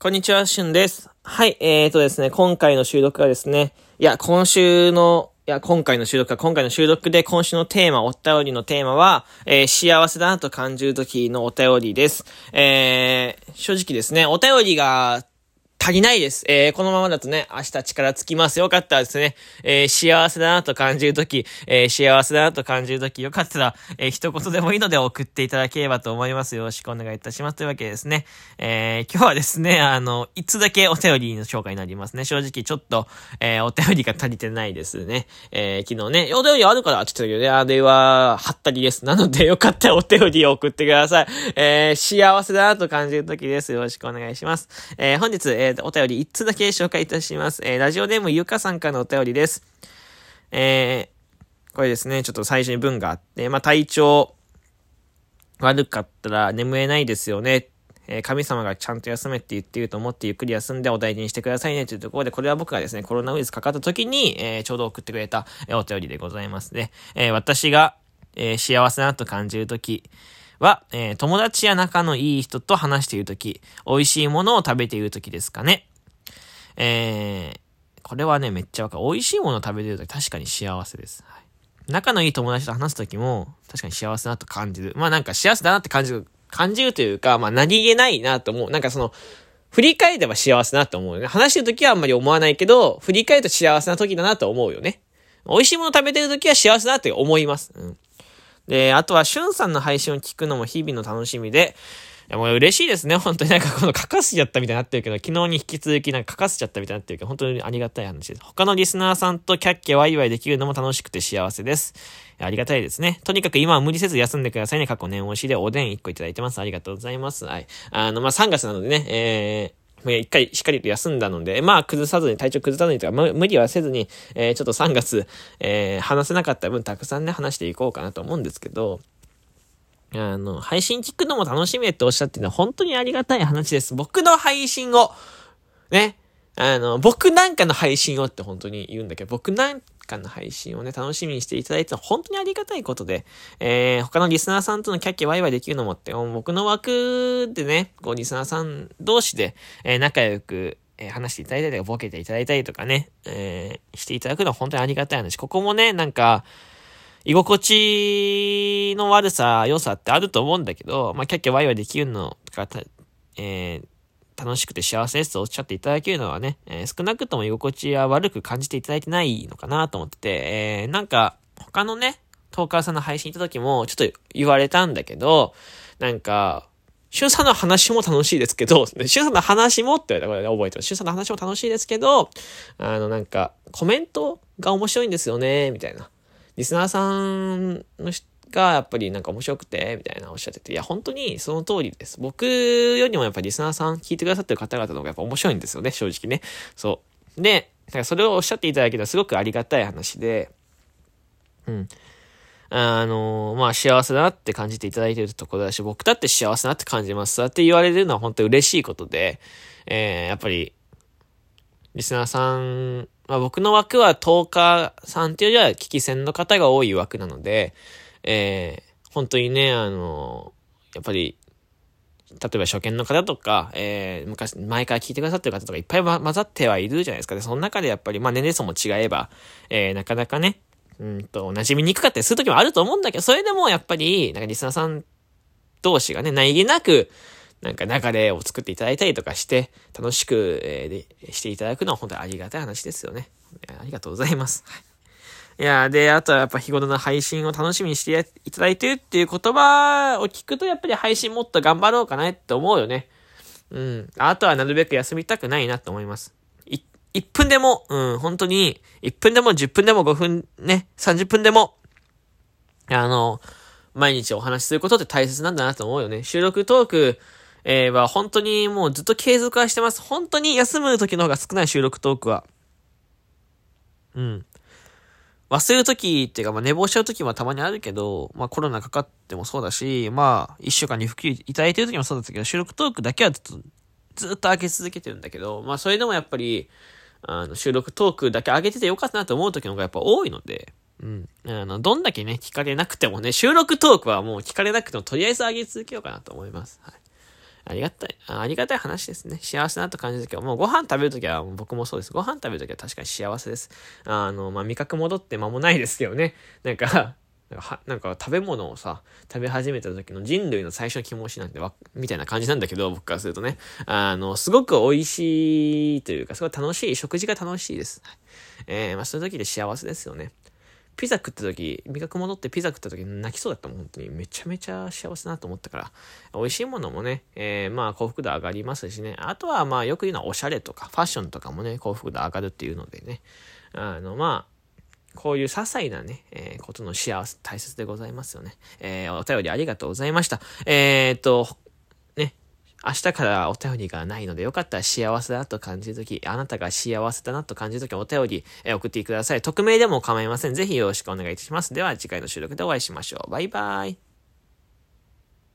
こんにちは、しゅんです。はい、えーとですね、今回の収録はですね、いや、今週の、いや、今回の収録は、今回の収録で今週のテーマ、お便りのテーマは、えー、幸せだなと感じる時のお便りです。えー、正直ですね、お便りが足りないです。えー、このままだとね、明日力つきます。よかったらですね、えー、幸せだなと感じるとき、えー、幸せだなと感じるとき、よかったら、え、一言でもいいので送っていただければと思います。よろしくお願いいたします。というわけですね、え、今日はですね、あの、いつだけお便りの紹介になりますね。正直ちょっと、え、お便りが足りてないですね。え、昨日ね、お便りあるからって言ったけどね、あれは、はったりです。なので、よかったらお便りを送ってください。え、幸せだなと感じるときです。よろしくお願いします。え、本日、えーお便り1つだけ紹介いたします。えー、ラジオネームゆかさんからのお便りです。えー、これですね、ちょっと最初に文があって、まあ、体調悪かったら眠れないですよね。え、神様がちゃんと休めって言ってると思ってゆっくり休んでお大事にしてくださいねというところで、これは僕がですね、コロナウイルスかかった時に、えー、ちょうど送ってくれた、え、お便りでございますね。え私が、え幸せなと感じる時、は、えー、友達や仲のいい人と話しているとき、美味しいものを食べているときですかね。えー、これはね、めっちゃわかる。美味しいものを食べてるとき確かに幸せです。はい、仲のいい友達と話すときも、確かに幸せだと感じる。まあなんか幸せだなって感じる、感じるというか、まあ何気ないなと思う。なんかその、振り返れば幸せだなと思うよね。話してるときはあんまり思わないけど、振り返ると幸せなときだなと思うよね。美味しいもの食べてるときは幸せだって思います。うん。で、あとは、しゅんさんの配信を聞くのも日々の楽しみで、いや、もう嬉しいですね。本当になんかこの書かせちゃったみたいになってるけど、昨日に引き続きなんか書かせちゃったみたいになってるけど、本当にありがたい話です。他のリスナーさんとキャッキャワイワイできるのも楽しくて幸せです。ありがたいですね。とにかく今は無理せず休んでくださいね。過去年押しでおでん1個いただいてます。ありがとうございます。はい。あの、まあ、3月なのでね、えー、一回しっかりと休んだので、まあ崩さずに、体調崩さずにとか、無理はせずに、えー、ちょっと3月、えー、話せなかった分たくさんね、話していこうかなと思うんですけど、あの、配信聞くのも楽しみっておっしゃってるのは本当にありがたい話です。僕の配信を、ね、あの、僕なんかの配信をって本当に言うんだけど、僕なんかの配信をね、楽しみにしていただいて本当にありがたいことで、えー、他のリスナーさんとのキャッキャワイワイできるのもって、僕の枠でね、こう、リスナーさん同士で、えー、仲良く、え、話していただいたり、ボケていただいたりとかね、えー、していただくのは本当にありがたい話。ここもね、なんか、居心地の悪さ、良さってあると思うんだけど、まあ、キャッキャワイワイできるのが、えー、楽しくて幸せですとおっしゃっていただけるのはね、えー、少なくとも居心地は悪く感じていただいてないのかなと思ってて、えー、なんか、他のね、トーカーさんの配信行った時も、ちょっと言われたんだけど、なんか、シュンさんの話も楽しいですけど、シュンさんの話もって言われたこれ、ね、覚えてます。シュンさんの話も楽しいですけど、あの、なんか、コメントが面白いんですよね、みたいな。リスナーさんの人がやっぱりなんか面白くて、みたいなおっしゃってて、いや、本当にその通りです。僕よりもやっぱりリスナーさん、聞いてくださってる方々の方がやっぱ面白いんですよね、正直ね。そう。で、だからそれをおっしゃっていただけたらすごくありがたい話で、うん。あのまあ、幸せだなって感じていただいてるところだし、僕だって幸せだなって感じます。そうやって言われるのは本当に嬉しいことで、えー、やっぱり、リスナーさんまあ僕の枠は10日さんっていうよりは危機戦の方が多い枠なので、えー、本当にね、あの、やっぱり、例えば初見の方とか、えー、昔、前から聞いてくださってる方とかいっぱい、混ざってはいるじゃないですか。で、その中でやっぱり、まあ年齢層も違えば、えー、なかなかね、うんと、馴染みにくかったりする時もあると思うんだけど、それでもやっぱり、なんかリスナーさん同士がね、何気なく、なんか流れを作っていただいたりとかして、楽しく、えー、していただくのは本当にありがたい話ですよね。ありがとうございます。いいや、で、あとはやっぱ日頃の配信を楽しみにしていただいてるっていう言葉を聞くと、やっぱり配信もっと頑張ろうかなって思うよね。うん。あとはなるべく休みたくないなって思います。い、1分でも、うん、本当に、1分でも10分でも5分ね、30分でも、あの、毎日お話しすることって大切なんだなと思うよね。収録トーク、えー、は本当にもうずっと継続はしてます。本当に休む時の方が少ない収録トークは。うん。忘れる時っていうか、まあ、寝坊しちゃう時もたまにあるけど、まあ、コロナかかってもそうだし、まあ、一週間に復帰いただいてる時もそうだったけど、収録トークだけはずっと、ずっと開け続けてるんだけど、まあ、それでもやっぱり、あの、収録トークだけ上げててよかったなと思う時の方がやっぱ多いので、うん。あの、どんだけね、聞かれなくてもね、収録トークはもう聞かれなくてもとりあえず上げ続けようかなと思います。はい。ありがたい、ありがたい話ですね。幸せなと感じるときは、もうご飯食べるときは僕もそうです。ご飯食べるときは確かに幸せです。あの、まあ、味覚戻って間もないですけどね。なんかなんか食べ物をさ、食べ始めた時の人類の最初の気持ちなんてわ、みたいな感じなんだけど、僕からするとね。あの、すごく美味しいというか、すごい楽しい、食事が楽しいです。えー、まあそういう時で幸せですよね。ピザ食った時、味覚戻ってピザ食った時泣きそうだったもん、本当に。めちゃめちゃ幸せだなと思ったから。美味しいものもね、えー、まあ幸福度上がりますしね。あとはまあよく言うのはおしゃれとか、ファッションとかもね、幸福度上がるっていうのでね。あの、まあ、こういう些細なね、えー、ことの幸せ、大切でございますよね。えー、お便りありがとうございました。えー、っと、明日からお便りがないので、よかったら幸せだと感じるとき、あなたが幸せだなと感じるとき、お便り、え、送ってください。匿名でも構いません。ぜひよろしくお願いいたします。では、次回の収録でお会いしましょう。バイバイ。